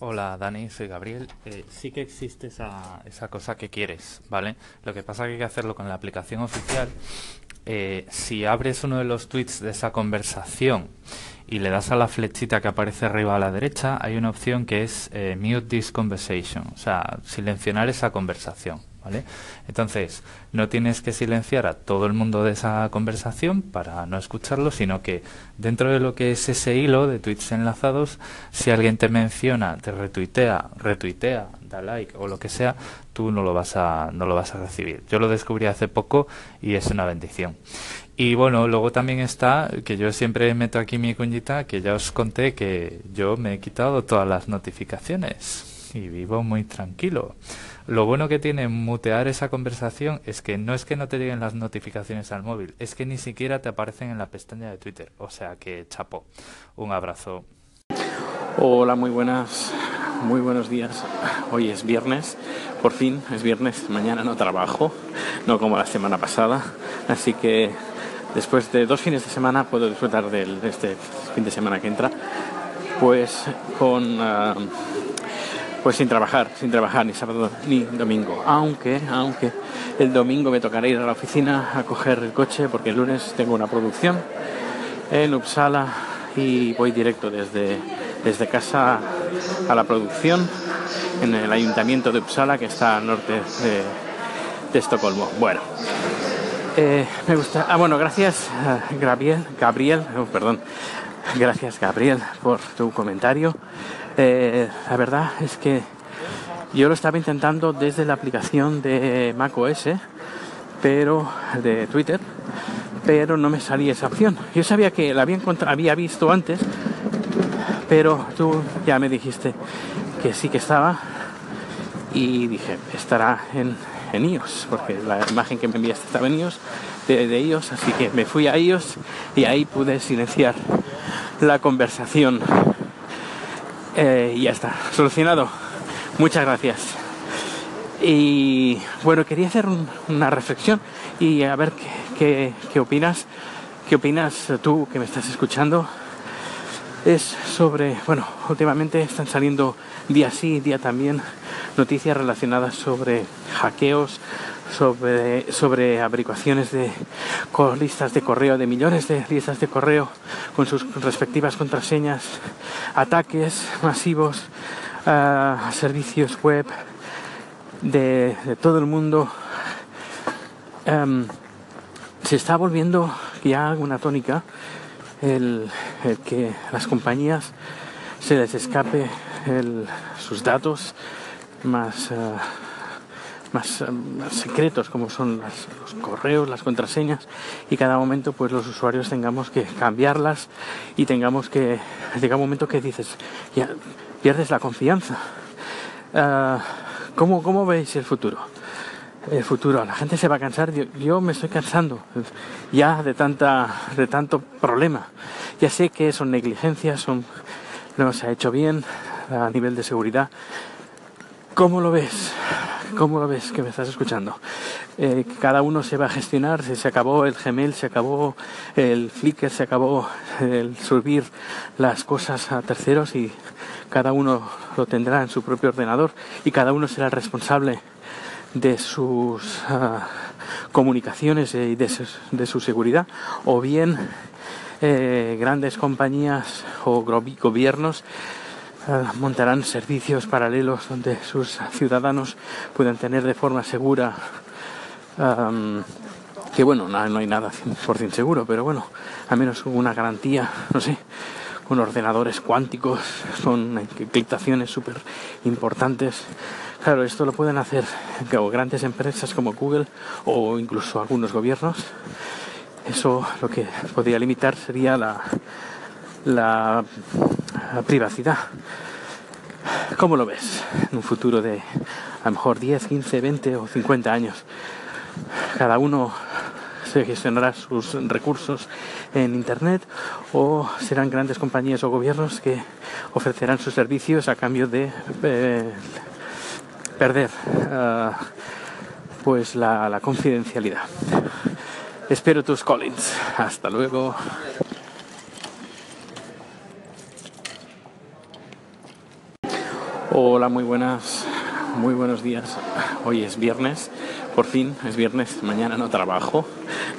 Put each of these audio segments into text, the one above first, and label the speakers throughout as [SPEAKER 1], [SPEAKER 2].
[SPEAKER 1] Hola Dani, soy Gabriel. Eh, sí que existe esa, esa cosa que quieres, ¿vale? Lo que pasa es que hay que hacerlo con la aplicación oficial. Eh, si abres uno de los tweets de esa conversación y le das a la flechita que aparece arriba a la derecha, hay una opción que es eh, Mute this conversation, o sea, silenciar esa conversación. ¿Vale? Entonces, no tienes que silenciar a todo el mundo de esa conversación para no escucharlo, sino que dentro de lo que es ese hilo de tweets enlazados, si alguien te menciona, te retuitea, retuitea, da like o lo que sea, tú no lo vas a no lo vas a recibir. Yo lo descubrí hace poco y es una bendición. Y bueno, luego también está que yo siempre meto aquí mi cuñita, que ya os conté que yo me he quitado todas las notificaciones y vivo muy tranquilo. Lo bueno que tiene mutear esa conversación es que no es que no te lleguen las notificaciones al móvil, es que ni siquiera te aparecen en la pestaña de Twitter. O sea que chapo. Un abrazo.
[SPEAKER 2] Hola, muy buenas, muy buenos días. Hoy es viernes, por fin es viernes, mañana no trabajo, no como la semana pasada, así que después de dos fines de semana puedo disfrutar de este fin de semana que entra, pues con... Uh, pues sin trabajar, sin trabajar ni sábado ni domingo. Aunque, aunque el domingo me tocará ir a la oficina a coger el coche porque el lunes tengo una producción en Uppsala y voy directo desde, desde casa a la producción en el ayuntamiento de Uppsala que está al norte de, Estocolmo. Bueno, eh, me gusta. Ah, bueno, gracias Gabriel, Gabriel, oh, perdón, gracias Gabriel por tu comentario. Eh, la verdad es que yo lo estaba intentando desde la aplicación de macOS, pero de Twitter, pero no me salía esa opción. Yo sabía que la había, había visto antes, pero tú ya me dijiste que sí que estaba y dije, estará en, en iOS, porque la imagen que me enviaste estaba en iOS, de, de iOS, así que me fui a iOS y ahí pude silenciar la conversación eh, ya está, solucionado. Muchas gracias. Y bueno, quería hacer una reflexión y a ver qué, qué, opinas. ¿Qué opinas tú que me estás escuchando? Es sobre, bueno, últimamente están saliendo día sí, día también noticias relacionadas sobre hackeos, sobre, sobre averiguaciones de listas de correo, de millones de listas de correo con sus respectivas contraseñas, ataques masivos a servicios web de, todo el mundo. Em, se está volviendo ya una tónica el, que las compañías se les escape sus datos más, eh, más, eh, más, secretos como son los correos, las contraseñas y cada momento pues los usuarios tengamos que cambiarlas y tengamos que llega un momento que dices ya pierdes la confianza. Uh, ¿cómo, ¿Cómo veis el futuro? el futuro. La gente se va a cansar. Yo, yo, me estoy cansando ya de tanta, de tanto problema. Ya sé que son negligencias, son no se ha hecho bien a nivel de seguridad, ¿Cómo lo ves? ¿Cómo lo ves que me estás escuchando? Eh, cada uno se va a gestionar, se acabó el Gmail, se acabó el Flickr, se acabó el subir las cosas a terceros y cada uno lo tendrá en su propio ordenador y cada uno será responsable de sus uh, comunicaciones y de, de, su seguridad. O bien eh, grandes compañías o gobiernos montarán servicios paralelos donde sus ciudadanos puedan tener de forma segura que bueno, no, no, hay nada 100% seguro, pero bueno, al menos una garantía, no sé, con ordenadores cuánticos, con encriptaciones súper importantes. Claro, esto lo pueden hacer grandes empresas como Google o incluso algunos gobiernos. Eso lo que podría limitar sería la, la privacidad. ¿Cómo lo ves en un futuro de a lo mejor 10, 15, 20 o 50 años? Cada uno se gestionará sus recursos en Internet o serán grandes compañías o gobiernos que ofrecerán sus servicios a cambio de eh, perder uh, pues la, la confidencialidad. Espero tus Collins. Hasta luego. Hola, muy buenas, muy buenos días. Hoy es viernes, por fin es viernes, mañana no trabajo,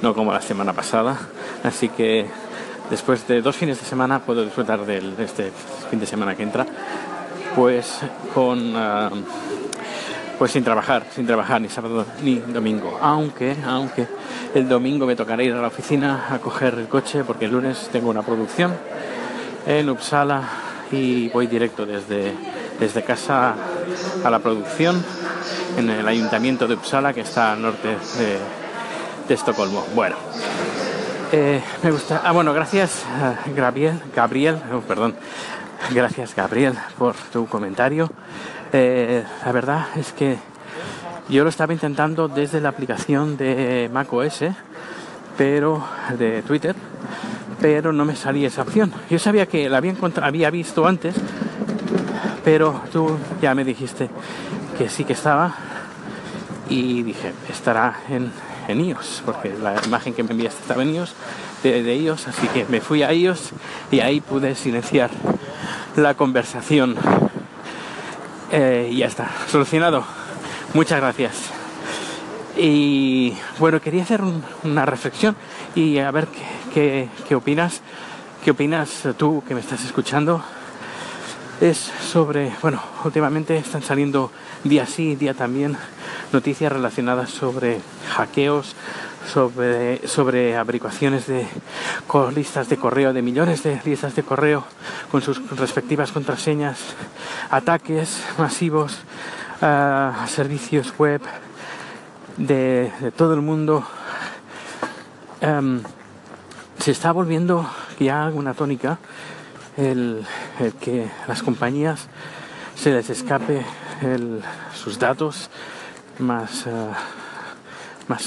[SPEAKER 2] no como la semana pasada, así que después de dos fines de semana puedo disfrutar de este fin de semana que entra, pues con... ah, pues sin trabajar, sin trabajar ni sábado ni domingo. Aunque, aunque el domingo me tocará ir a la oficina a coger el coche porque el lunes tengo una producción en Uppsala y voy directo desde, desde casa a la producción en el ayuntamiento de Uppsala que está al norte de, Estocolmo. Bueno, eh, me gusta. Ah, bueno, gracias eh, Gabriel, Gabriel, oh, perdón, gracias Gabriel por tu comentario. Eh, la verdad es que yo lo estaba intentando desde la aplicación de macOS, pero de Twitter, pero no me salía esa opción. Yo sabía que la había, había visto antes, pero tú ya me dijiste que sí que estaba y dije, estará en, en iOS, porque la imagen que me enviaste estaba en iOS, de, de iOS, así que me fui a iOS y ahí pude silenciar la conversación. Eh, y ya está, solucionado. Muchas gracias. Y bueno, quería hacer un- una reflexión y a ver qué- qué opinas. ¿Qué opinas tú que me estás escuchando? Es sobre, bueno, últimamente están saliendo día sí, día también noticias relacionadas sobre hackeos, sobre, sobre averiguaciones de listas de correo, de millones de listas de correo con sus respectivas contraseñas, ataques masivos a servicios web de, de todo el mundo. Em, se está volviendo ya una tónica el, el que las compañías se les escape el- sus datos más, eh, más,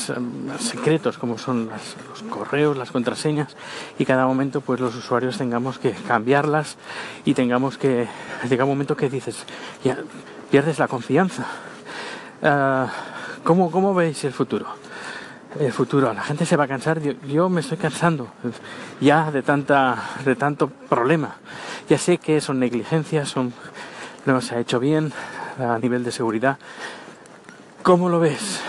[SPEAKER 2] secretos como son las- los correos, las contraseñas y cada momento pues los usuarios tengamos que cambiarlas y tengamos que llega un momento que dices ya pierdes la confianza. Ah, ¿cómo, ¿Cómo veis el futuro? El futuro. La gente se va a cansar. Yo, yo me estoy cansando ya de tanta, de tanto problema. Ya sé que son negligencias, son no se ha hecho bien a nivel de seguridad. ¿Cómo lo ves?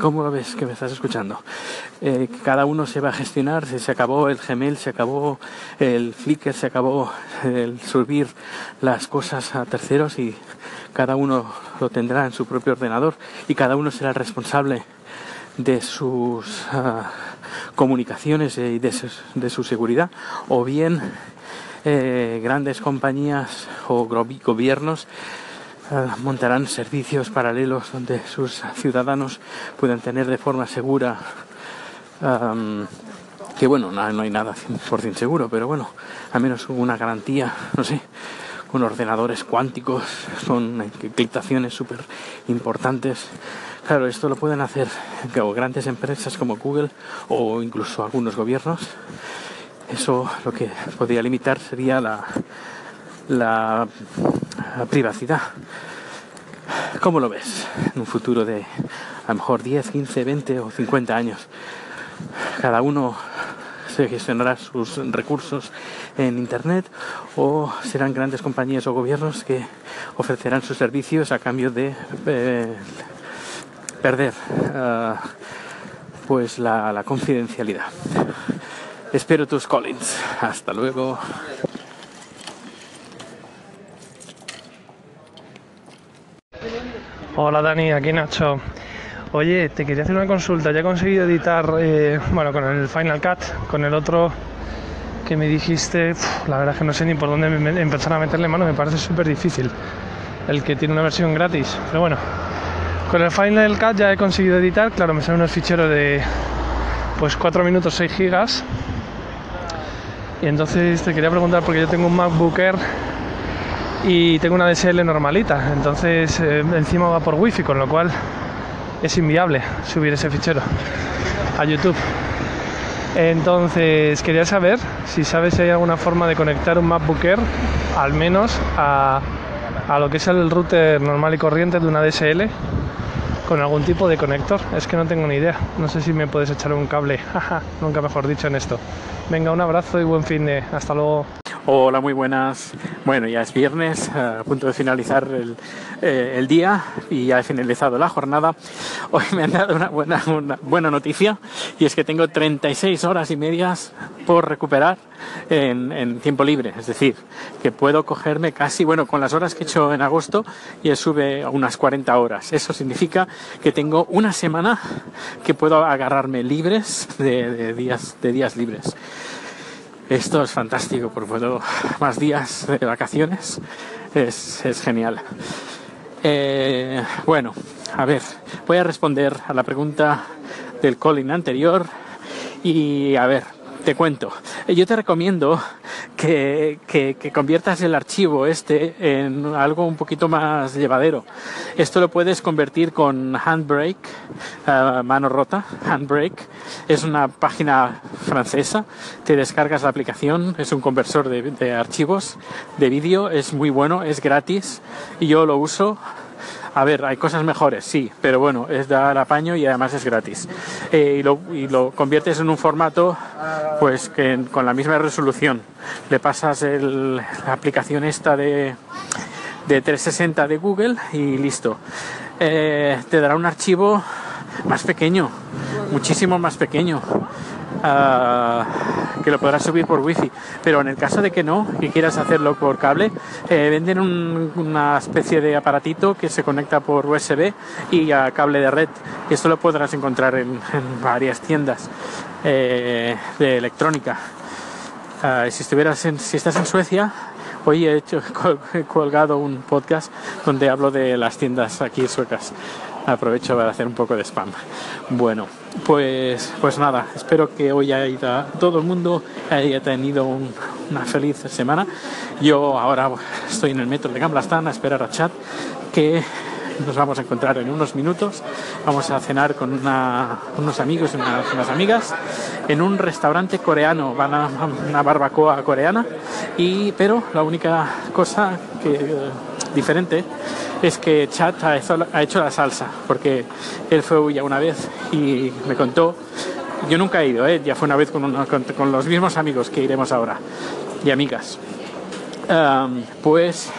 [SPEAKER 2] ¿Cómo lo ves que me estás escuchando? Eh, cada uno se va a gestionar, se, se acabó el Gmail, se acabó el Flickr, se acabó el subir las cosas a terceros y cada uno lo tendrá en su propio ordenador y cada uno será responsable de sus ah, comunicaciones y de, su seguridad, o bien eh, grandes compañías o gobiernos ah, montarán servicios paralelos donde sus ciudadanos puedan tener de forma segura que bueno, no, no hay nada 100% seguro, pero bueno, al menos una garantía, no sé, con ordenadores cuánticos, con encriptaciones súper importantes. Claro, esto lo pueden hacer grandes empresas como Google o incluso algunos gobiernos. Eso lo que podría limitar sería la, la, la privacidad. ¿Cómo lo ves en un futuro de a lo mejor 10, 15, 20 o 50 años? Cada uno se gestionará sus recursos en Internet o serán grandes compañías o gobiernos que ofrecerán sus servicios a cambio de eh, perder ah, pues la, la confidencialidad. Espero tus Collins. Hasta luego.
[SPEAKER 3] Hola Dani, aquí Nacho. Oye, te quería hacer una consulta. Ya he conseguido editar, eh, bueno, con el Final Cut, con el otro que me dijiste, la verdad es que no sé ni por dónde empezar a meterle mano, me parece súper difícil. El que tiene una versión gratis, pero bueno, con el Final Cut ya he conseguido editar, claro, me salen unos ficheros de pues 4 minutos 6 gigas. Y entonces te quería preguntar, porque yo tengo un MacBook Air y tengo una DSL normalita, entonces eh, encima va por wifi, con lo cual es inviable subir ese fichero a YouTube. Entonces quería saber si sabes si hay alguna forma de conectar un MacBook Air al menos a, a lo que es el router normal y corriente de una DSL con algún tipo de conector. Es que no tengo ni idea. No sé si me puedes echar un cable. Nunca mejor dicho en esto. Venga, un abrazo y buen fin de. Hasta luego.
[SPEAKER 2] Hola, muy buenas. Bueno, ya es viernes, a punto de finalizar el, eh, el, día y ya he finalizado la jornada. Hoy me han dado una buena, buena noticia y es que tengo 36 horas y medias por recuperar en, tiempo libre. Es decir, que puedo cogerme casi, bueno, con las horas que he hecho en agosto y sube a unas 40 horas. Eso significa que tengo una semana que puedo agarrarme libres de días, de días libres. Esto es fantástico, porque puedo más días de vacaciones. Es, es genial. Eh, bueno, a ver, voy a responder a la pregunta del calling anterior y a ver, te cuento. Yo te recomiendo que, que, que, conviertas el archivo este en algo un poquito más llevadero. Esto lo puedes convertir con Handbrake, uh, mano rota, Handbrake. Es una página francesa. Te descargas la aplicación, es un conversor de, de archivos de vídeo, es muy bueno, es gratis y yo lo uso a ver, hay cosas mejores, sí, pero bueno, es dar apaño y además es gratis. Eh, y, lo, conviertes en un formato, pues que con la misma resolución. Le pasas el, la aplicación esta de, de 360 de Google y listo. Eh, te dará un archivo más pequeño, muchísimo más pequeño. Que lo podrás subir por wifi. Pero en el caso de que no que quieras hacerlo por cable eh, venden un, una especie de aparatito que se conecta por USB y a cable de red. Y esto lo podrás encontrar en, en varias tiendas eh, de electrónica. Uh, si estuvieras en, si estás en Suecia hoy he, hecho, he colgado un podcast donde hablo de las tiendas aquí suecas aprovecho para hacer un poco de spam. Bueno, pues, pues nada, espero que hoy haya todo el mundo haya tenido un, una feliz semana. Yo ahora estoy en el metro de Gamblastan a esperar a Chat que nos vamos a encontrar en unos minutos. Vamos a cenar con una, unos amigos y unas, unas, amigas en un restaurante coreano, van a una barbacoa coreana. Y, pero la única cosa que diferente es que Chat ha hecho la salsa, porque él fue ya una vez y me contó, yo nunca he ido, ¿eh? ya fue una vez con, los mismos amigos que iremos ahora y amigas, pues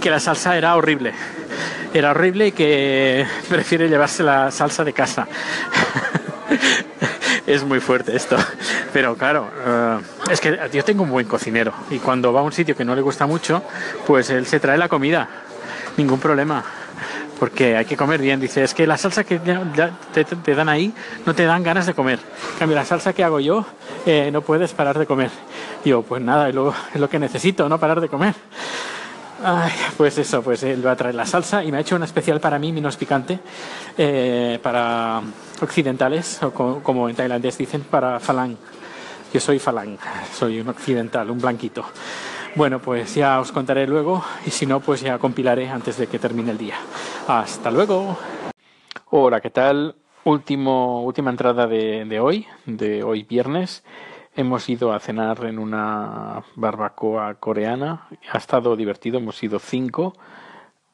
[SPEAKER 2] que la salsa era horrible, era horrible y que prefiere llevarse la salsa de casa. es muy fuerte esto. Pero claro, uh, es que yo tengo un buen cocinero y cuando va a un sitio que no le gusta mucho, pues él se trae la comida ningún problema. Porque hay que comer bien. Dice, es que la salsa que te, dan ahí no te dan ganas de comer. En cambio, la salsa que hago yo eh, no puedes parar de comer. Yo, pues nada, es lo, es lo que necesito, no parar de comer. Ay, pues eso, pues él va a traer la salsa y me ha hecho una especial para mí, menos picante, eh, para occidentales, o como, en tailandés dicen, para falang. Yo soy falang, soy un occidental, un blanquito. Bueno, pues ya os contaré luego y si no, pues ya compilaré antes de que termine el día. Hasta luego. Hola, ¿qué tal? Último, última entrada de hoy, de hoy viernes. Hemos ido a cenar en una barbacoa coreana. Ha estado divertido, hemos ido cinco.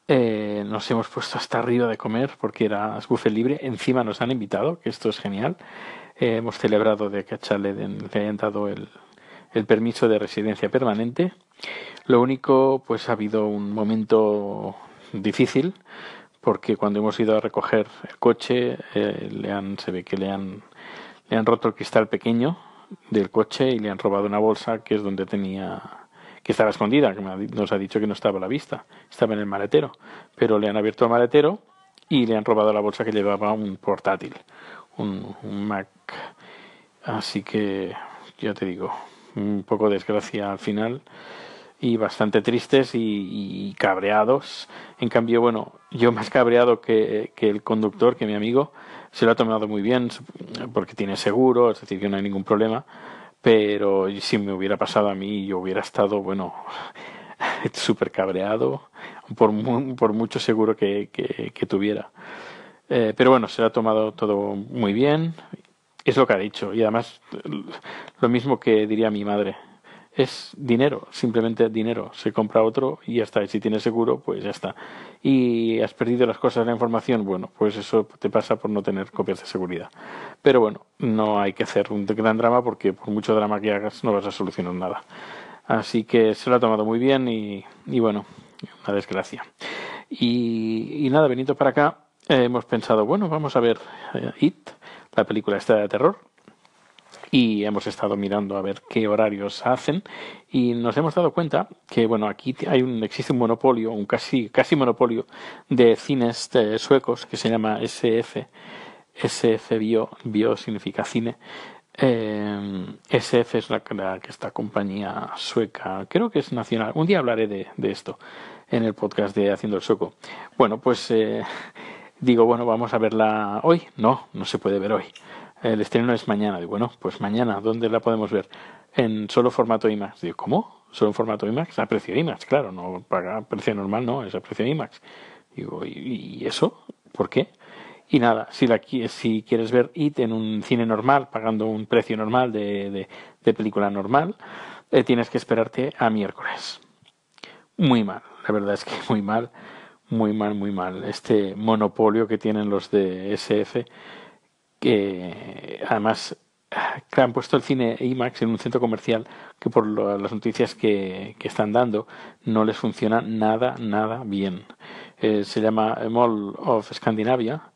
[SPEAKER 2] Eh, nos hemos puesto hasta arriba de comer porque era buffet libre. Encima nos han invitado, que esto es genial. Eh, hemos celebrado de que a Chale le hayan dado el, permiso de residencia permanente. Lo único, pues ha habido un momento difícil porque cuando hemos ido a recoger el coche eh, le han, se ve que le han roto el cristal pequeño del coche y le han robado una bolsa que es donde tenía que estaba escondida, que nos ha dicho que no estaba a la vista, estaba en el maletero, pero le han abierto el maletero y le han robado la bolsa que llevaba un portátil, un, Mac. Así que ya te digo, un poco de desgracia al final y bastante tristes y, y, cabreados. En cambio, bueno, yo más cabreado que, que, el conductor, que mi amigo, se lo ha tomado muy bien porque tiene seguro, es decir, que no hay ningún problema. Pero si me hubiera pasado a mí, yo hubiera estado, bueno, súper cabreado por, por mucho seguro que, que, tuviera. Eh, pero bueno, se lo ha tomado todo muy bien es lo que ha dicho. Y además, lo mismo que diría mi madre. Es dinero, simplemente dinero. Se compra otro y ya está. Y si tienes seguro, pues ya está. Y has perdido las cosas la información, bueno, pues eso te pasa por no tener copias de seguridad. Pero bueno, no hay que hacer un gran drama porque por mucho drama que hagas no vas a solucionar nada. Así que se lo ha tomado muy bien y, bueno, una desgracia. Y, nada, veniendo para acá, hemos pensado, bueno, vamos a ver eh, It, la película esta de terror, y hemos estado mirando a ver qué horarios hacen y nos hemos dado cuenta que bueno aquí hay un existe un monopolio un casi casi monopolio de cines suecos que se llama SF SF Bio Bio significa cine. Eh, SF es la, que esta compañía sueca creo que es nacional. Un día hablaré de, esto en el podcast de Haciendo el Sueco. Bueno pues eh, digo bueno vamos a verla hoy. No no se puede ver hoy el estreno es mañana. Digo, bueno, pues mañana, ¿dónde la podemos ver? En solo formato IMAX. Digo, ¿cómo? ¿Solo en formato IMAX? A precio IMAX, claro, no paga precio normal, no, es a precio IMAX. Digo, ¿y, eso? ¿Por qué? Y nada, si, la, si quieres ver IT en un cine normal, pagando un precio normal de, película normal, eh, tienes que esperarte a miércoles. Muy mal, la verdad es que muy mal, muy mal, muy mal. Este monopolio que tienen los de SF que además han puesto el cine IMAX en un centro comercial que por las noticias que, están dando no les funciona nada, nada bien. Eh, se llama Mall of Scandinavia,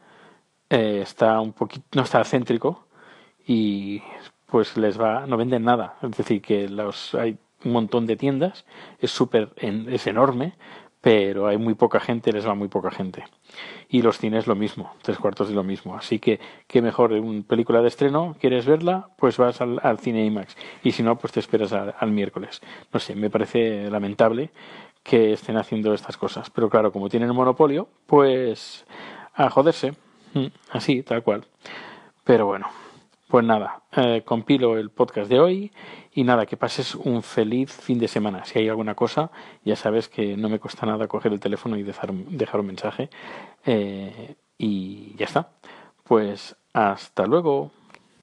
[SPEAKER 2] eh, está un poquito, no está céntrico y pues les va, no venden nada. Es decir, que los, hay un montón de tiendas, es súper, es enorme, pero hay muy poca gente, les va muy poca gente. Y los cines lo mismo, tres cuartos de lo mismo. Así que, qué mejor, una película de estreno, ¿quieres verla? Pues vas al, cine IMAX. Y si no, pues te esperas al miércoles. No sé, me parece lamentable que estén haciendo estas cosas. Pero claro, como tienen monopolio, pues a joderse. Mm, así, tal cual. Pero bueno, pues nada, eh, compilo el podcast de hoy y nada, que pases un feliz fin de semana. Si hay alguna cosa, ya sabes que no me cuesta nada coger el teléfono y dejar, dejar un mensaje. Eh, y ya está. Pues hasta luego.